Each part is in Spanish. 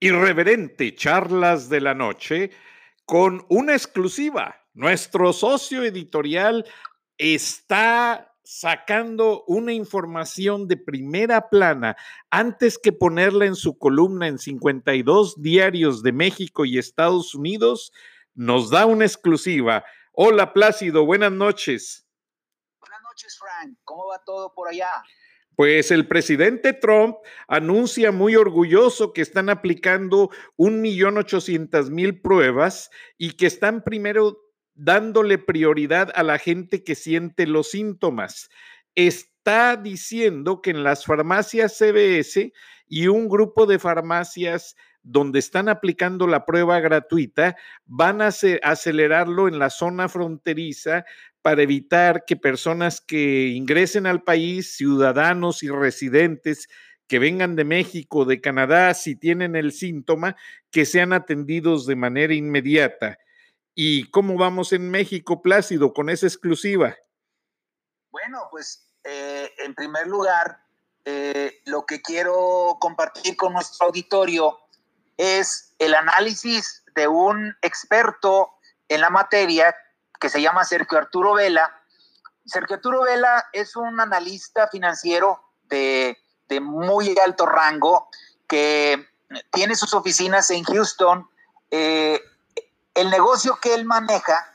irreverente charlas de la noche con una exclusiva. Nuestro socio editorial está sacando una información de primera plana antes que ponerla en su columna en 52 diarios de México y Estados Unidos, nos da una exclusiva. Hola Plácido, buenas noches. Buenas noches, Frank. ¿Cómo va todo por allá? Pues el presidente Trump anuncia muy orgulloso que están aplicando un millón ochocientas mil pruebas y que están primero dándole prioridad a la gente que siente los síntomas. Está diciendo que en las farmacias CBS y un grupo de farmacias donde están aplicando la prueba gratuita, van a acelerarlo en la zona fronteriza para evitar que personas que ingresen al país, ciudadanos y residentes que vengan de México, de Canadá, si tienen el síntoma, que sean atendidos de manera inmediata. ¿Y cómo vamos en México, Plácido, con esa exclusiva? Bueno, pues eh, en primer lugar, eh, lo que quiero compartir con nuestro auditorio es el análisis de un experto en la materia que se llama Sergio Arturo Vela. Sergio Arturo Vela es un analista financiero de, muy alto rango que tiene sus oficinas en Houston. Eh, el negocio que él maneja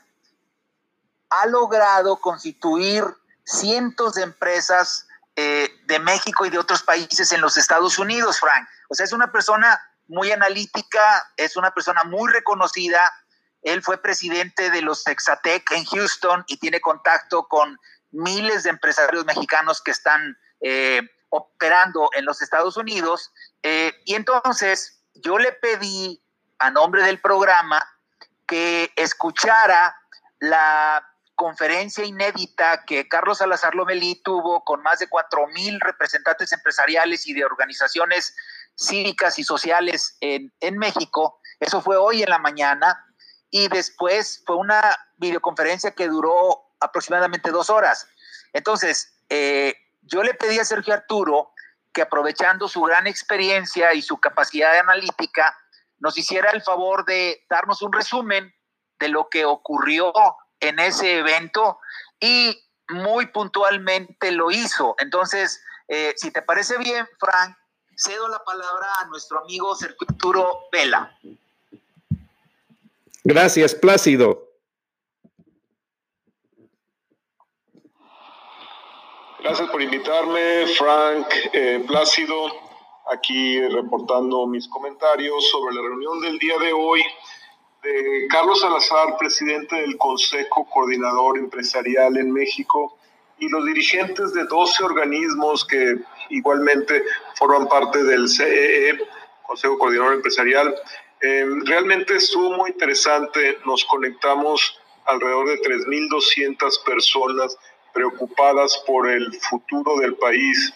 ha logrado constituir cientos de empresas eh, de México y de otros países en los Estados Unidos, Frank. O sea, es una persona muy analítica, es una persona muy reconocida. Él fue presidente de los Texatec en Houston y tiene contacto con miles de empresarios mexicanos que están eh, operando en los Estados Unidos. Eh, y entonces yo le pedí a nombre del programa que escuchara la conferencia inédita que Carlos Salazar Lomelí tuvo con más de cuatro mil representantes empresariales y de organizaciones cívicas y sociales en, México. Eso fue hoy en la mañana y después fue una videoconferencia que duró aproximadamente dos horas. Entonces, eh, yo le pedí a Sergio Arturo que aprovechando su gran experiencia y su capacidad analítica, nos hiciera el favor de darnos un resumen de lo que ocurrió en ese evento y muy puntualmente lo hizo. Entonces, eh, si te parece bien, Frank, cedo la palabra a nuestro amigo Sergio Vela. Gracias, Plácido. Gracias por invitarme, Frank eh, Plácido, aquí reportando mis comentarios sobre la reunión del día de hoy de Carlos Salazar, presidente del Consejo Coordinador Empresarial en México, y los dirigentes de 12 organismos que igualmente forman parte del CEE, e, Consejo Coordinador Empresarial. Eh, realmente estuvo muy interesante, nos conectamos alrededor de 3.200 personas preocupadas por el futuro del país.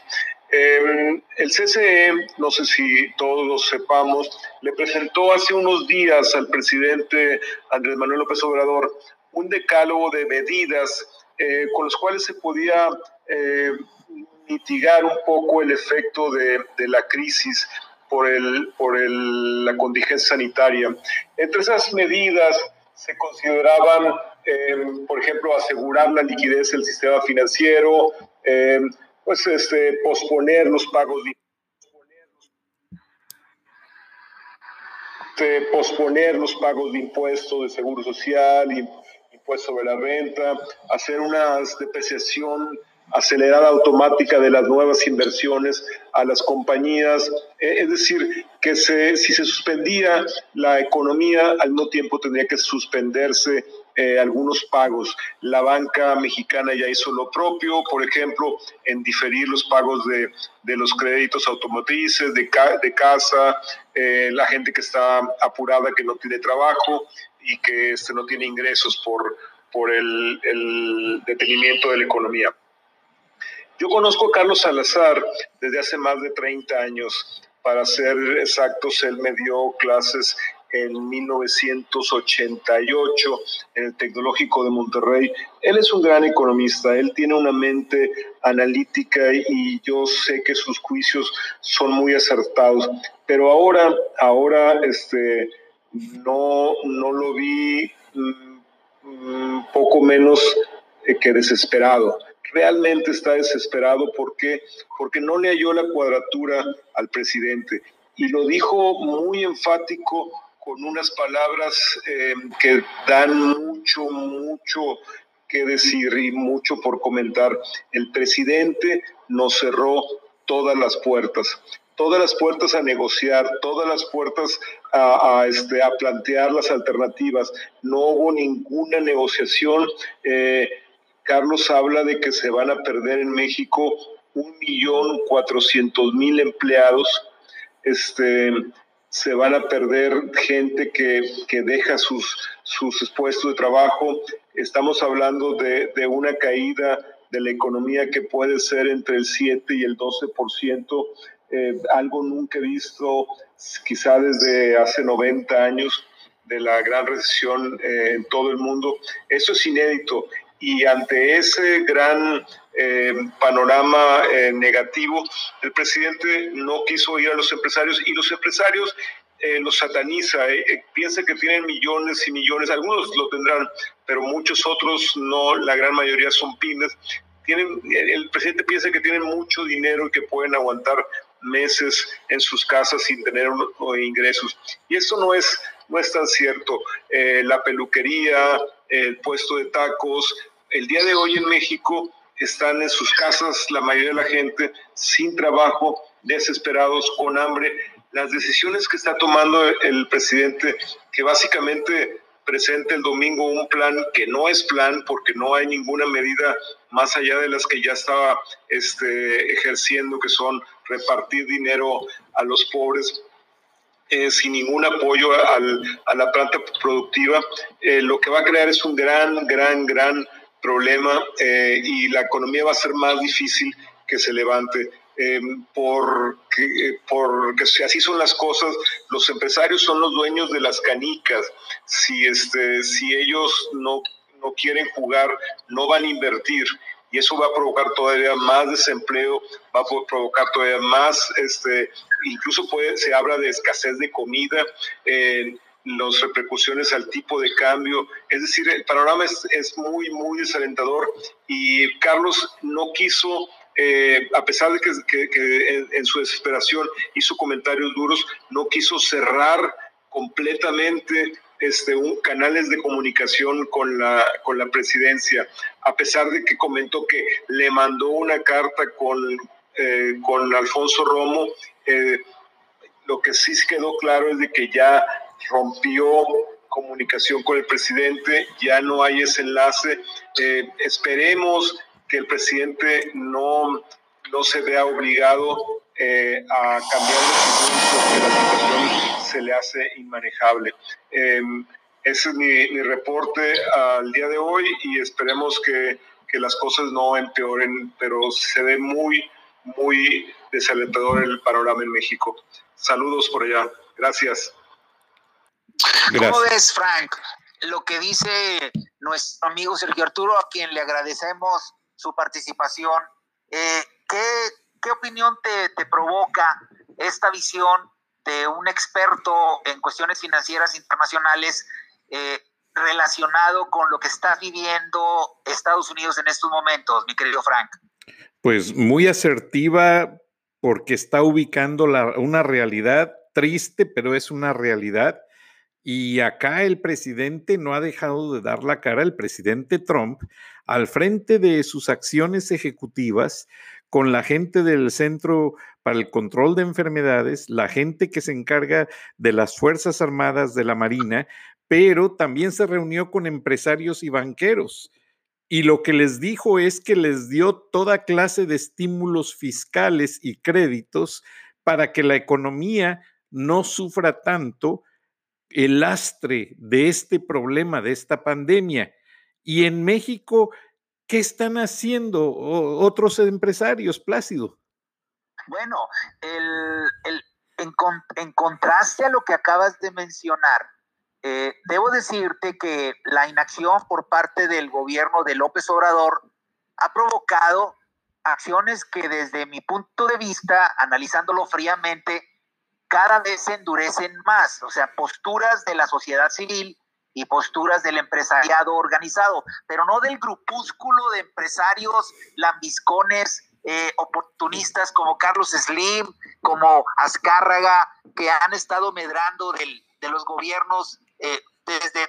Eh, el CCE, no sé si todos lo sepamos, le presentó hace unos días al presidente Andrés Manuel López Obrador un decálogo de medidas eh, con los cuales se podía eh, mitigar un poco el efecto de, la crisis por, el, por la contingencia sanitaria. Entre esas medidas se consideraban, em, por ejemplo, asegurar la liquidez del sistema financiero, em, pues este, posponer los pagos de posponer los pagos de impuestos de seguro social y pues sobre la renta, hacer una depreciación acelerada automática de las nuevas inversiones a las compañías, eh, es decir, que si se suspendía la economía, al mismo tiempo tendría que suspenderse eh, algunos pagos. La banca mexicana ya hizo lo propio, por ejemplo, en diferir los pagos de, de los créditos automotrices, de, de casa, eh, la gente que está apurada, que no tiene trabajo, y que este, no tiene ingresos por, por el detenimiento de la economía. Yo conozco a Carlos Salazar desde hace más de 30 años. Para ser exactos, él me dio clases en 1988 en el Tecnológico de Monterrey. Él es un gran economista, él tiene una mente analítica y yo sé que sus juicios son muy acertados. Pero ahora, ahora, este, no, no lo vi mm, poco menos eh, que desesperado. Realmente está desesperado porque, porque no le halló la cuadratura al presidente. Y lo dijo muy enfático con unas palabras eh, que dan mucho, mucho que decir y mucho por comentar. El presidente nos cerró todas las puertas, todas las puertas a negociar, todas las puertas a, este, a plantear las alternativas. No hubo ninguna negociación. Eh, Carlos habla de que se van a perder en México un millón cuatrocientos mil empleados. Este, se van a perder gente que, que deja sus, sus puestos de trabajo. Estamos hablando de, de, una caída de la economía que puede ser entre el 7 y el 12%, eh, algo nunca visto quizá desde hace 90 años de la gran recesión eh, en todo el mundo. Eso es inédito y ante ese gran eh, panorama eh, negativo, el presidente no quiso ir a los empresarios y los empresarios eh, los sataniza, piensa que tienen millones y millones, algunos lo tendrán, pero muchos otros no, la gran mayoría son pymes. Tienen, el presidente piensa que tienen mucho dinero y que pueden aguantar meses en sus casas sin tener ingresos. Y eso no es, no es tan cierto. la peluquería, el puesto de tacos. El día de hoy en México están en sus casas la mayoría de la gente sin trabajo, desesperados, con hambre. Las decisiones que está tomando el presidente, que básicamente presenta el domingo un plan que no es plan porque no hay ninguna medida más allá de las que ya estaba este, ejerciendo, que son repartir dinero a los pobres. Eh, sin ningún apoyo a la planta productiva, eh, lo que va a crear es un gran, gran, gran problema eh, y la economía va a ser más difícil que se levante. porque, porque así son las cosas, los empresarios son los dueños de las canicas. Si, este, si ellos no, no quieren jugar, no van a invertir y eso va a provocar todavía más desempleo, va a provocar todavía más, este, incluso puede, se habla de escasez de comida, eh, las repercusiones al tipo de cambio, es decir, el panorama es, es muy, muy desalentador y Carlos no quiso eh, a pesar de que, que, en, su desesperación hizo comentarios duros, no quiso cerrar completamente este, un, canales de comunicación con la, con la presidencia, a pesar de que comentó que le mandó una carta con, eh, con Alfonso Romo, eh, lo que sí quedó claro es de que ya rompió comunicación con el presidente, ya no hay ese enlace. Eh, esperemos que el presidente no, no se vea obligado a cambiar de situación se le hace inmanejable. Em, ese es mi, mi, reporte al día de hoy y esperemos que, que, las cosas no empeoren, pero se ve muy, muy desalentador el panorama en México. Saludos por allá. Gracias. ¿Cómo ves, Frank? Lo que dice nuestro amigo Sergio Arturo, a quien le agradecemos su participación. Eh, ¿qué, ¿Qué opinión te, te provoca esta visión de un experto en cuestiones financieras internacionales eh, relacionado con lo que está viviendo Estados Unidos en estos momentos, mi querido Frank? Pues muy asertiva porque está ubicando una realidad triste, pero es una realidad. Y acá el presidente no ha dejado de dar la cara, el presidente Trump, al frente de sus acciones ejecutivas, con la gente del Centro para el Control de Enfermedades, la gente que se encarga de las Fuerzas Armadas de la Marina, pero también se reunió con empresarios y banqueros. Y lo que les dijo es que les dio toda clase de estímulos fiscales y créditos para que la economía no sufra tanto el lastre de este problema, de esta pandemia. Y en México ¿Qué están haciendo otros empresarios, Plácido? Bueno, en, contraste a lo que acabas de mencionar, eh, debo decirte que la inacción por parte del gobierno de López Obrador ha provocado acciones que desde mi punto de vista, analizándolo fríamente, cada vez se endurecen más, o sea, posturas de la sociedad civil y posturas del empresariado organizado, pero no del grupúsculo de empresarios lambiscones, eh, oportunistas como Carlos Slim, como Azcárraga, que han estado medrando de los gobiernos eh,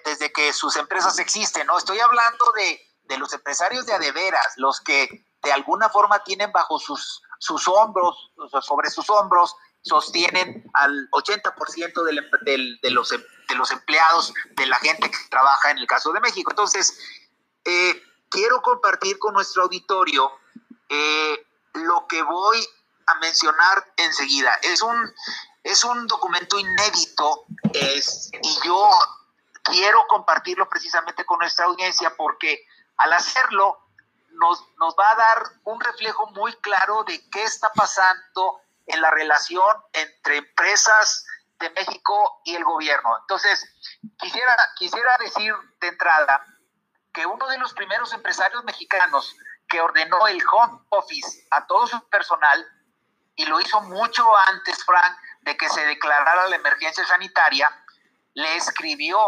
desde, que sus empresas existen, ¿no? Estoy hablando de, los empresarios de adeveras, los que de alguna forma tienen bajo sus, sus hombros, sobre sus hombros, sostienen al 80% del, del, de, los, de los empleados, de la gente que trabaja en el caso de México. Entonces, eh, quiero compartir con nuestro auditorio eh, lo que voy a mencionar enseguida. Es un, es un documento inédito y yo quiero compartirlo precisamente con nuestra audiencia porque al hacerlo nos, nos va a dar un reflejo muy claro de qué está pasando en la relación entre empresas de México y el gobierno. Entonces, quisiera, quisiera decir de entrada que uno de los primeros empresarios mexicanos que ordenó el home office a todo su personal, y lo hizo mucho antes, Frank, de que se declarara la emergencia sanitaria, le escribió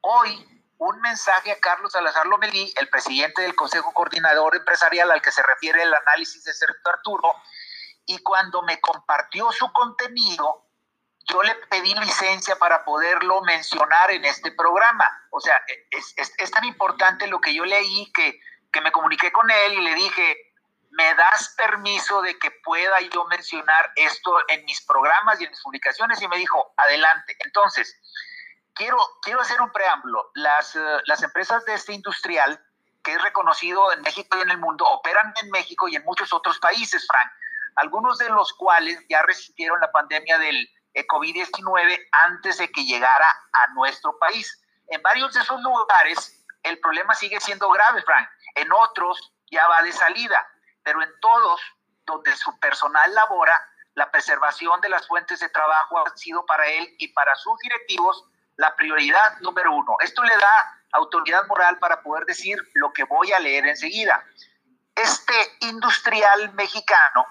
hoy un mensaje a Carlos Salazar Lomelí, el presidente del Consejo Coordinador Empresarial al que se refiere el análisis de Sergio Arturo, y cuando me compartió su contenido, yo le pedí licencia para poderlo mencionar en este programa. O sea, es, es, tan importante lo que yo leí que, que me comuniqué con él y le dije, ¿me das permiso de que pueda yo mencionar esto en mis programas y en mis publicaciones? Y me dijo, adelante. Entonces, quiero, quiero hacer un preámbulo. Las, uh, las empresas de este industrial, que es reconocido en México y en el mundo, operan en México y en muchos otros países, Frank algunos de los cuales ya resistieron la pandemia del eh, COVID-19 antes de que llegara a nuestro país. En varios de esos lugares el problema sigue siendo grave, Frank. En otros ya va de salida, pero en todos donde su personal labora, la preservación de las fuentes de trabajo ha sido para él y para sus directivos la prioridad número uno. Esto le da autoridad moral para poder decir lo que voy a leer enseguida. Este industrial mexicano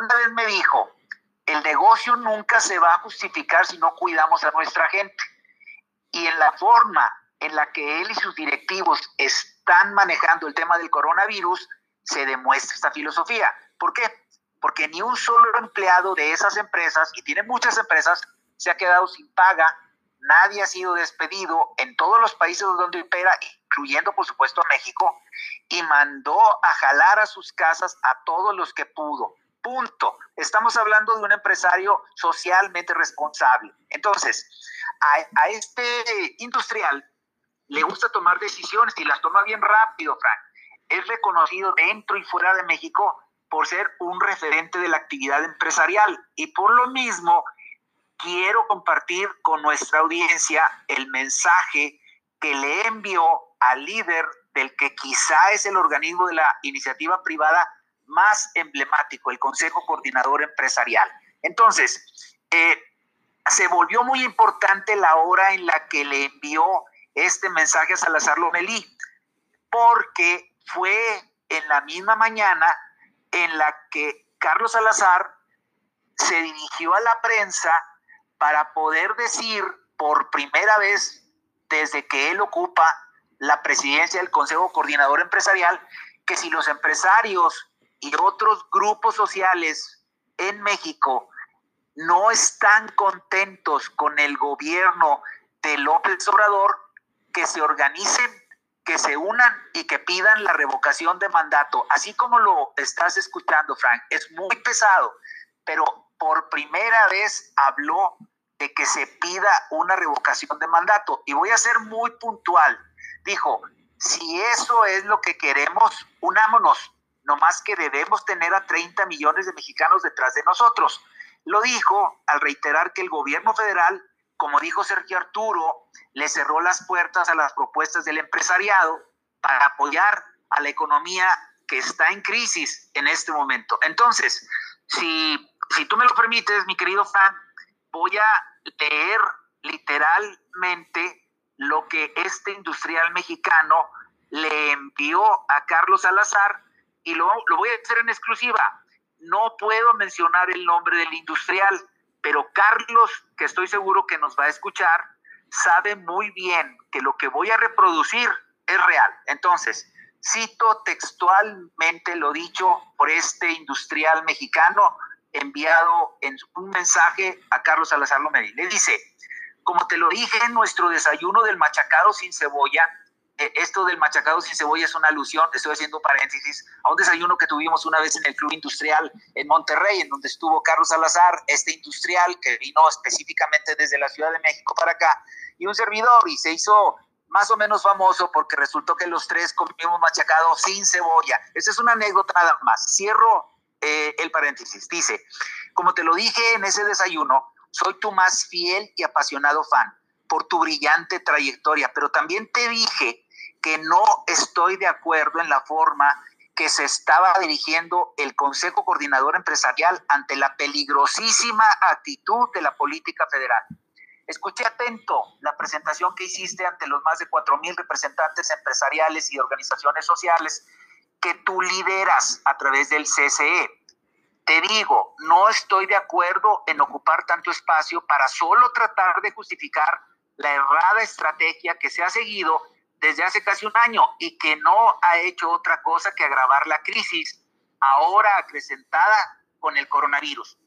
una vez me dijo, el negocio nunca se va a justificar si no cuidamos a nuestra gente. Y en la forma en la que él y sus directivos están manejando el tema del coronavirus, se demuestra esta filosofía. ¿Por qué? Porque ni un solo empleado de esas empresas, y tiene muchas empresas, se ha quedado sin paga, nadie ha sido despedido en todos los países donde opera, incluyendo por supuesto a México, y mandó a jalar a sus casas a todos los que pudo. Punto. Estamos hablando de un empresario socialmente responsable. Entonces, a, este industrial le gusta tomar decisiones y las toma bien rápido, Frank. Es reconocido dentro y fuera de México por ser un referente de la actividad empresarial y por lo mismo quiero compartir con nuestra audiencia el mensaje que le envió al líder del que quizá es el organismo de la iniciativa privada más emblemático, el Consejo Coordinador Empresarial. Entonces, eh, se volvió muy importante la hora en la que le envió este mensaje a Salazar Lomelí, porque fue en la misma mañana en la que Carlos Salazar se dirigió a la prensa para poder decir por primera vez desde que él ocupa la presidencia del Consejo Coordinador Empresarial que si los empresarios y otros grupos sociales en México no están contentos con el gobierno de López Obrador, que se organicen, que se unan y que pidan la revocación de mandato. Así como lo estás escuchando, Frank, es muy pesado, pero por primera vez habló de que se pida una revocación de mandato. Y voy a ser muy puntual. Dijo, si eso es lo que queremos, unámonos, no más que debemos tener a 30 millones de mexicanos detrás de nosotros. Lo dijo al reiterar que el gobierno federal, como dijo Sergio Arturo, le cerró las puertas a las propuestas del empresariado para apoyar a la economía que está en crisis en este momento. Entonces, si, si tú me lo permites, mi querido Fran, voy a leer literalmente lo que este industrial mexicano le envió a Carlos Salazar y lo, lo voy a hacer en exclusiva. No puedo mencionar el nombre del industrial, pero Carlos, que estoy seguro que nos va a escuchar, sabe muy bien que lo que voy a reproducir es real. Entonces, cito textualmente lo dicho por este industrial mexicano enviado en un mensaje a Carlos Salazar Lomedi. Le dice, como te lo dije en nuestro desayuno del machacado sin cebolla, esto del machacado sin cebolla es una alusión, estoy haciendo paréntesis, a un desayuno que tuvimos una vez en el Club Industrial en Monterrey, en donde estuvo Carlos Salazar, este industrial que vino específicamente desde la Ciudad de México para acá, y un servidor, y se hizo más o menos famoso porque resultó que los tres comimos machacado sin cebolla. Esa es una anécdota nada más. Cierro eh, el paréntesis. Dice, como te lo dije en ese desayuno, soy tu más fiel y apasionado fan por tu brillante trayectoria, pero también te dije que no estoy de acuerdo en la forma que se estaba dirigiendo el Consejo Coordinador Empresarial ante la peligrosísima actitud de la política federal. Escuché atento la presentación que hiciste ante los más de cuatro mil representantes empresariales y organizaciones sociales que tú lideras a través del CCE. Te digo, no estoy de acuerdo en ocupar tanto espacio para solo tratar de justificar la errada estrategia que se ha seguido desde hace casi un año y que no ha hecho otra cosa que agravar la crisis, ahora acrecentada con el coronavirus.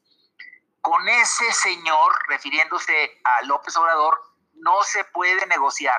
Con ese señor, refiriéndose a López Obrador, no se puede negociar,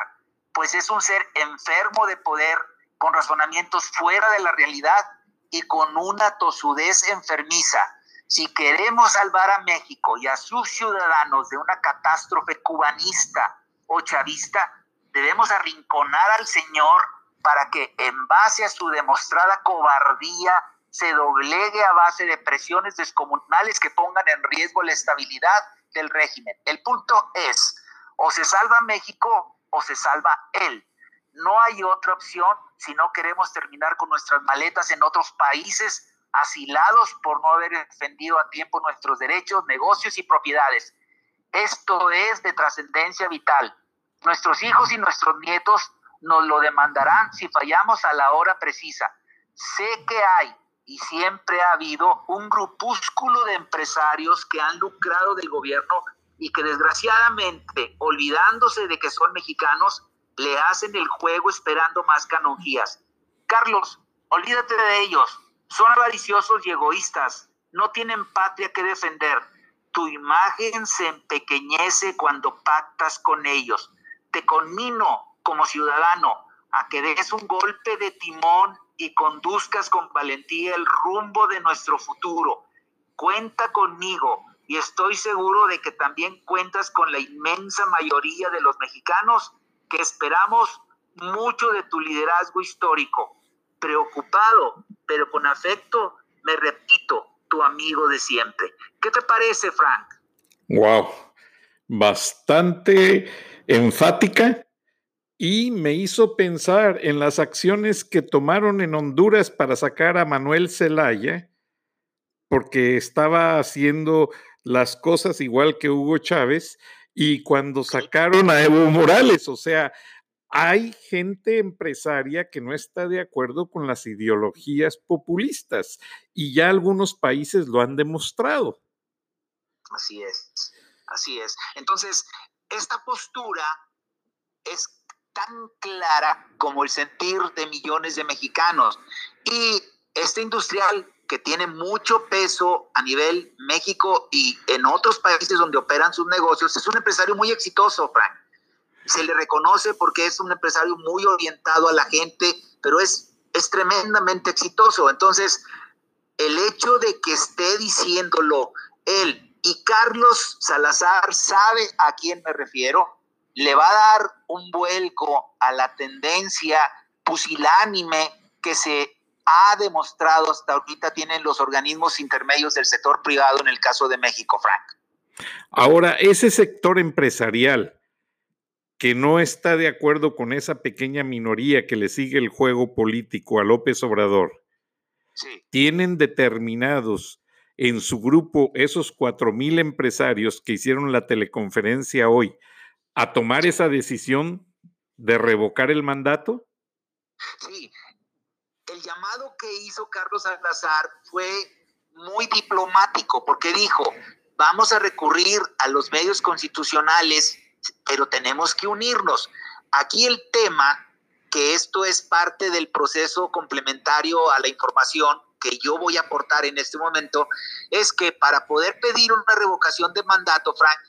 pues es un ser enfermo de poder con razonamientos fuera de la realidad y con una tosudez enfermiza. Si queremos salvar a México y a sus ciudadanos de una catástrofe cubanista o chavista, debemos arrinconar al Señor para que en base a su demostrada cobardía se doblegue a base de presiones descomunales que pongan en riesgo la estabilidad del régimen. El punto es, o se salva México o se salva él. No hay otra opción si no queremos terminar con nuestras maletas en otros países asilados por no haber defendido a tiempo nuestros derechos, negocios y propiedades. Esto es de trascendencia vital. Nuestros hijos y nuestros nietos nos lo demandarán si fallamos a la hora precisa. Sé que hay y siempre ha habido un grupúsculo de empresarios que han lucrado del gobierno y que desgraciadamente, olvidándose de que son mexicanos, le hacen el juego esperando más canonjías. Carlos, olvídate de ellos. Son avariciosos y egoístas. No tienen patria que defender. Tu imagen se empequeñece cuando pactas con ellos. Te conmino como ciudadano a que des un golpe de timón y conduzcas con valentía el rumbo de nuestro futuro. Cuenta conmigo y estoy seguro de que también cuentas con la inmensa mayoría de los mexicanos que esperamos mucho de tu liderazgo histórico. Preocupado, pero con afecto, me repito, tu amigo de siempre. ¿Qué te parece, Frank? Wow, bastante enfática y me hizo pensar en las acciones que tomaron en Honduras para sacar a Manuel Zelaya, porque estaba haciendo las cosas igual que Hugo Chávez, y cuando sacaron a Evo Morales, o sea, hay gente empresaria que no está de acuerdo con las ideologías populistas y ya algunos países lo han demostrado. Así es, así es. Entonces, esta postura es tan clara como el sentir de millones de mexicanos. Y este industrial que tiene mucho peso a nivel México y en otros países donde operan sus negocios, es un empresario muy exitoso, Frank. Se le reconoce porque es un empresario muy orientado a la gente, pero es, es tremendamente exitoso. Entonces, el hecho de que esté diciéndolo él y Carlos Salazar sabe a quién me refiero, le va a dar un vuelco a la tendencia pusilánime que se ha demostrado hasta ahorita tienen los organismos intermedios del sector privado en el caso de México, Frank. Ahora, ese sector empresarial que no está de acuerdo con esa pequeña minoría que le sigue el juego político a López Obrador, tienen determinados en su grupo esos cuatro mil empresarios que hicieron la teleconferencia hoy a tomar esa decisión de revocar el mandato? Sí, el llamado que hizo Carlos Salazar fue muy diplomático porque dijo, vamos a recurrir a los medios constitucionales, pero tenemos que unirnos. Aquí el tema, que esto es parte del proceso complementario a la información que yo voy a aportar en este momento, es que para poder pedir una revocación de mandato, Frank,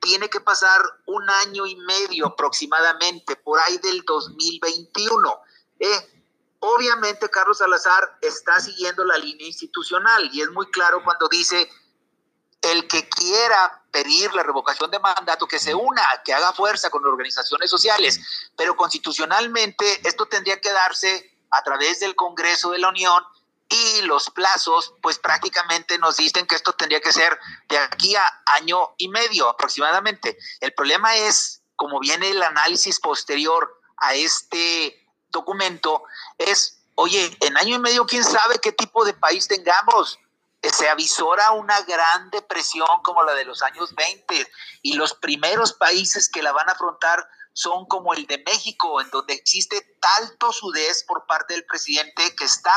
tiene que pasar un año y medio aproximadamente, por ahí del 2021. Eh, obviamente Carlos Salazar está siguiendo la línea institucional y es muy claro cuando dice el que quiera pedir la revocación de mandato, que se una, que haga fuerza con organizaciones sociales, pero constitucionalmente esto tendría que darse a través del Congreso de la Unión y los plazos, pues prácticamente nos dicen que esto tendría que ser de aquí a año y medio aproximadamente. El problema es, como viene el análisis posterior a este documento, es, oye, en año y medio, ¿quién sabe qué tipo de país tengamos? Se avisora una gran depresión como la de los años 20 y los primeros países que la van a afrontar son como el de México, en donde existe tal tosudez por parte del presidente que está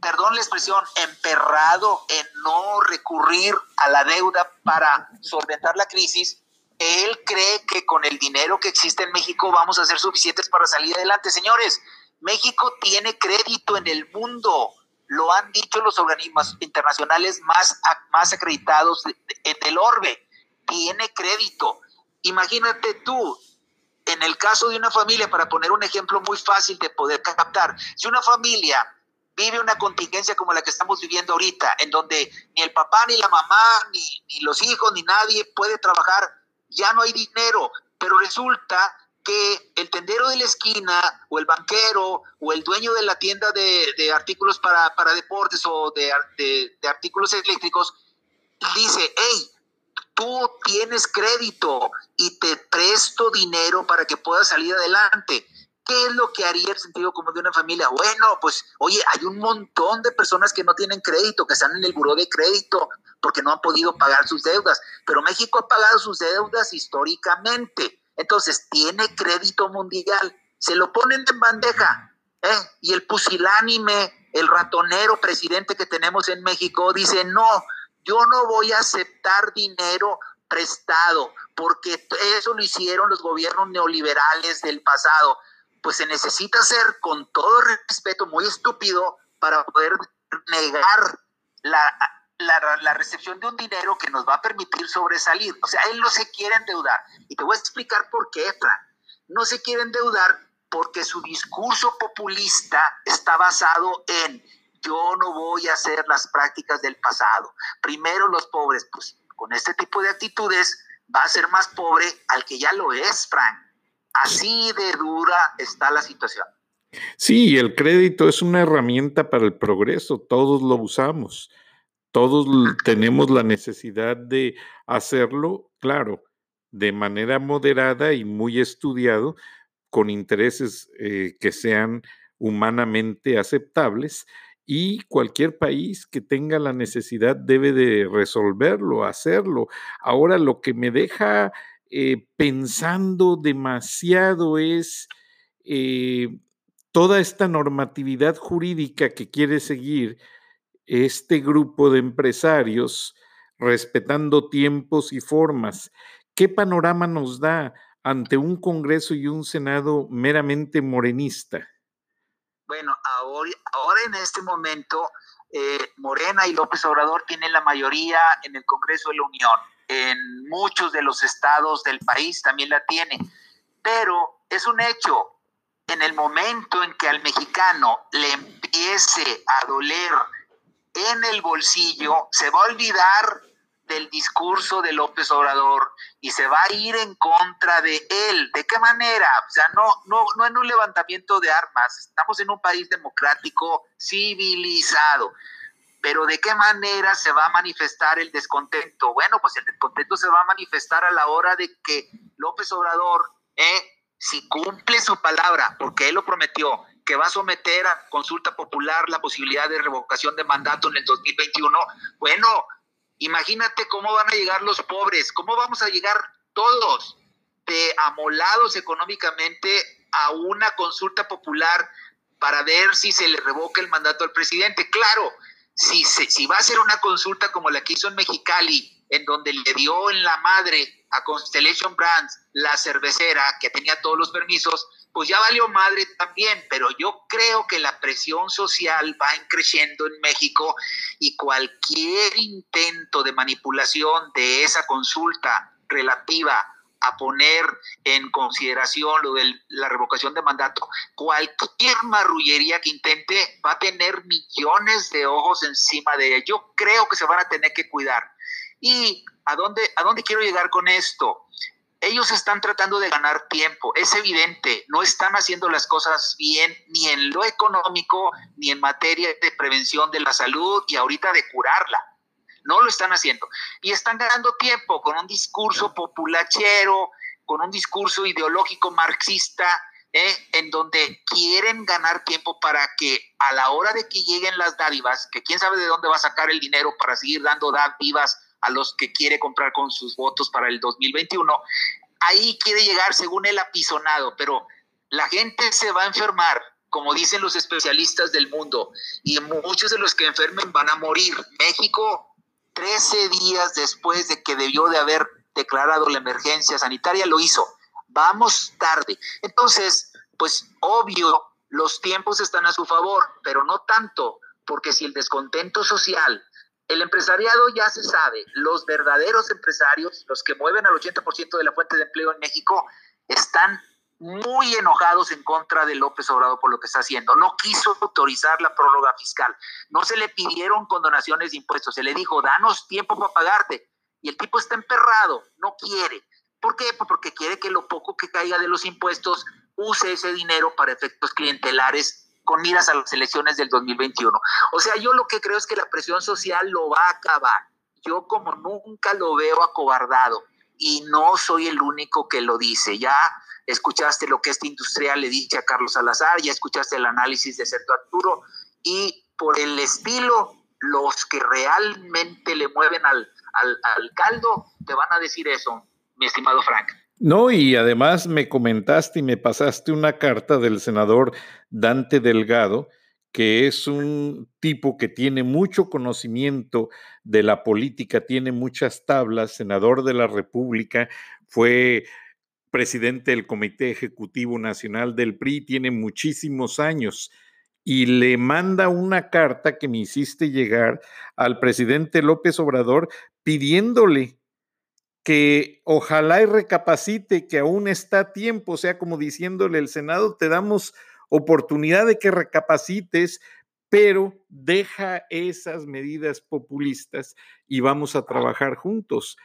perdón la expresión, emperrado en no recurrir a la deuda para solventar la crisis, él cree que con el dinero que existe en México vamos a ser suficientes para salir adelante. Señores, México tiene crédito en el mundo, lo han dicho los organismos internacionales más, más acreditados en el orbe, tiene crédito. Imagínate tú, en el caso de una familia, para poner un ejemplo muy fácil de poder captar, si una familia vive una contingencia como la que estamos viviendo ahorita, en donde ni el papá, ni la mamá, ni, los hijos, ni nadie puede trabajar, ya no hay dinero, pero resulta que el tendero de la esquina o el banquero o el dueño de la tienda de, artículos para, para, deportes o de, de, artículos eléctricos dice, hey, tú tienes crédito y te presto dinero para que puedas salir adelante. ¿Qué es lo que haría el sentido común de una familia? Bueno, pues, oye, hay un montón de personas que no tienen crédito, que están en el buró de crédito porque no han podido pagar sus deudas, pero México ha pagado sus deudas históricamente. Entonces, tiene crédito mundial. Se lo ponen en bandeja. ¿eh? Y el pusilánime, el ratonero presidente que tenemos en México dice, no, yo no voy a aceptar dinero prestado, porque eso lo hicieron los gobiernos neoliberales del pasado pues se necesita ser con todo respeto muy estúpido para poder negar la, recepción de un dinero que nos va a permitir sobresalir. O sea, él no se quiere endeudar. Y te voy a explicar por qué, Fran. No se quiere endeudar porque su discurso populista está basado en yo no voy a hacer las prácticas del pasado. Primero los pobres, pues con este tipo de actitudes va a ser más pobre al que ya lo es, Frank. Así de dura está la situación. Sí, el crédito es una herramienta para el progreso, todos lo usamos, todos tenemos la necesidad de hacerlo, claro, de manera moderada y muy estudiado, con intereses eh, que sean humanamente aceptables y cualquier país que tenga la necesidad debe de resolverlo, hacerlo. Ahora lo que me deja eh, pensando demasiado es eh, toda esta normatividad jurídica que quiere seguir este grupo de empresarios, respetando tiempos y formas. ¿Qué panorama nos da ante un Congreso y un Senado meramente morenista? Bueno, ahora, ahora en este momento, eh, Morena y López Obrador tienen la mayoría en el Congreso de la Unión en muchos de los estados del país también la tiene. Pero es un hecho, en el momento en que al mexicano le empiece a doler en el bolsillo, se va a olvidar del discurso de López Obrador y se va a ir en contra de él. ¿De qué manera? O sea, no, no, no en un levantamiento de armas. Estamos en un país democrático, civilizado. Pero ¿de qué manera se va a manifestar el descontento? Bueno, pues el descontento se va a manifestar a la hora de que López Obrador, eh, si cumple su palabra, porque él lo prometió, que va a someter a consulta popular la posibilidad de revocación de mandato en el 2021, bueno, imagínate cómo van a llegar los pobres, cómo vamos a llegar todos de amolados económicamente a una consulta popular para ver si se le revoca el mandato al presidente. Claro, si, si va a ser una consulta como la que hizo en Mexicali, en donde le dio en la madre a Constellation Brands, la cervecera, que tenía todos los permisos, pues ya valió madre también, pero yo creo que la presión social va creciendo en México y cualquier intento de manipulación de esa consulta relativa a poner en consideración lo de la revocación de mandato, cualquier marrullería que intente va a tener millones de ojos encima de ello. Yo creo que se van a tener que cuidar. ¿Y a dónde, a dónde quiero llegar con esto? Ellos están tratando de ganar tiempo, es evidente, no están haciendo las cosas bien ni en lo económico, ni en materia de prevención de la salud y ahorita de curarla no lo están haciendo. Y están ganando tiempo con un discurso populachero, con un discurso ideológico marxista, ¿eh? en donde quieren ganar tiempo para que a la hora de que lleguen las dádivas, que quién sabe de dónde va a sacar el dinero para seguir dando dádivas a los que quiere comprar con sus votos para el 2021, ahí quiere llegar según el apisonado, pero la gente se va a enfermar, como dicen los especialistas del mundo, y muchos de los que enfermen van a morir. México 13 días después de que debió de haber declarado la emergencia sanitaria, lo hizo. Vamos tarde. Entonces, pues obvio, los tiempos están a su favor, pero no tanto, porque si el descontento social, el empresariado ya se sabe, los verdaderos empresarios, los que mueven al 80% de la fuente de empleo en México, están muy enojados en contra de López Obrador por lo que está haciendo. No quiso autorizar la prórroga fiscal. No se le pidieron condonaciones de impuestos. Se le dijo, danos tiempo para pagarte. Y el tipo está emperrado, no quiere. ¿Por qué? Pues porque quiere que lo poco que caiga de los impuestos use ese dinero para efectos clientelares con miras a las elecciones del 2021. O sea, yo lo que creo es que la presión social lo va a acabar. Yo como nunca lo veo acobardado y no soy el único que lo dice. Ya escuchaste lo que este industrial le dice a Carlos Salazar, ya escuchaste el análisis de Sergio Arturo, y por el estilo, los que realmente le mueven al, al, caldo te van a decir eso, mi estimado Frank. No, y además me comentaste y me pasaste una carta del senador Dante Delgado, que es un tipo que tiene mucho conocimiento de la política, tiene muchas tablas, senador de la República, fue presidente del Comité Ejecutivo Nacional del PRI, tiene muchísimos años y le manda una carta que me hiciste llegar al presidente López Obrador pidiéndole que ojalá y recapacite que aún está a tiempo, o sea, como diciéndole el Senado, te damos oportunidad de que recapacites, pero deja esas medidas populistas y vamos a trabajar juntos.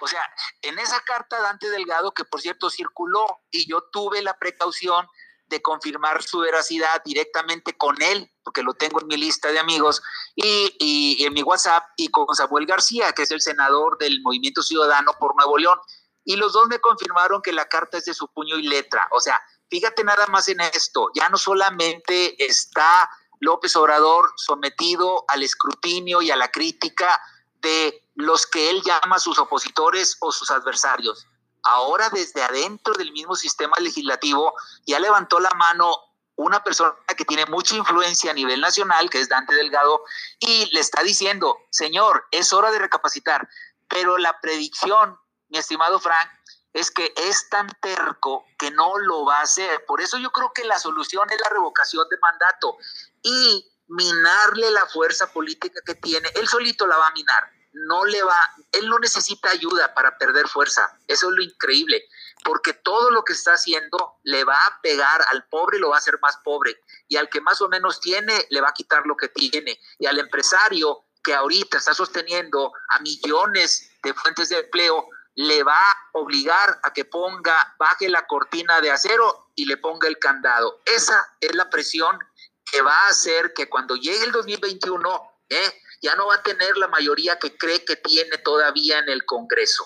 O sea, en esa carta Dante Delgado, que por cierto circuló y yo tuve la precaución de confirmar su veracidad directamente con él, porque lo tengo en mi lista de amigos, y, y, en mi WhatsApp, y con Samuel García, que es el senador del Movimiento Ciudadano por Nuevo León. Y los dos me confirmaron que la carta es de su puño y letra. O sea, fíjate nada más en esto, ya no solamente está López Obrador sometido al escrutinio y a la crítica de los que él llama sus opositores o sus adversarios. Ahora desde adentro del mismo sistema legislativo ya levantó la mano una persona que tiene mucha influencia a nivel nacional, que es Dante Delgado, y le está diciendo, señor, es hora de recapacitar. Pero la predicción, mi estimado Frank, es que es tan terco que no lo va a hacer. Por eso yo creo que la solución es la revocación de mandato y minarle la fuerza política que tiene. Él solito la va a minar no le va, él no necesita ayuda para perder fuerza. Eso es lo increíble, porque todo lo que está haciendo le va a pegar al pobre, lo va a hacer más pobre, y al que más o menos tiene, le va a quitar lo que tiene, y al empresario que ahorita está sosteniendo a millones de fuentes de empleo, le va a obligar a que ponga, baje la cortina de acero y le ponga el candado. Esa es la presión que va a hacer que cuando llegue el 2021, ¿eh? Ya no va a tener la mayoría que cree que tiene todavía en el Congreso.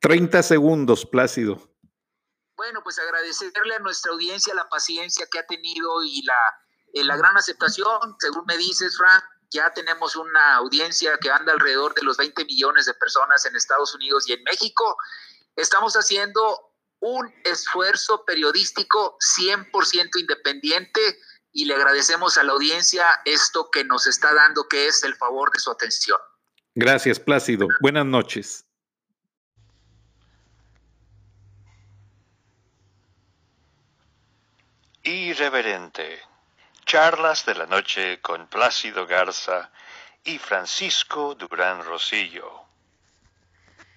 30 segundos, Plácido. Bueno, pues agradecerle a nuestra audiencia la paciencia que ha tenido y la, eh, la gran aceptación. Según me dices, Frank, ya tenemos una audiencia que anda alrededor de los 20 millones de personas en Estados Unidos y en México. Estamos haciendo un esfuerzo periodístico 100% independiente y le agradecemos a la audiencia esto que nos está dando, que es el favor de su atención. Gracias, Plácido. Buenas noches. Irreverente. Charlas de la noche con Plácido Garza y Francisco Durán Rosillo.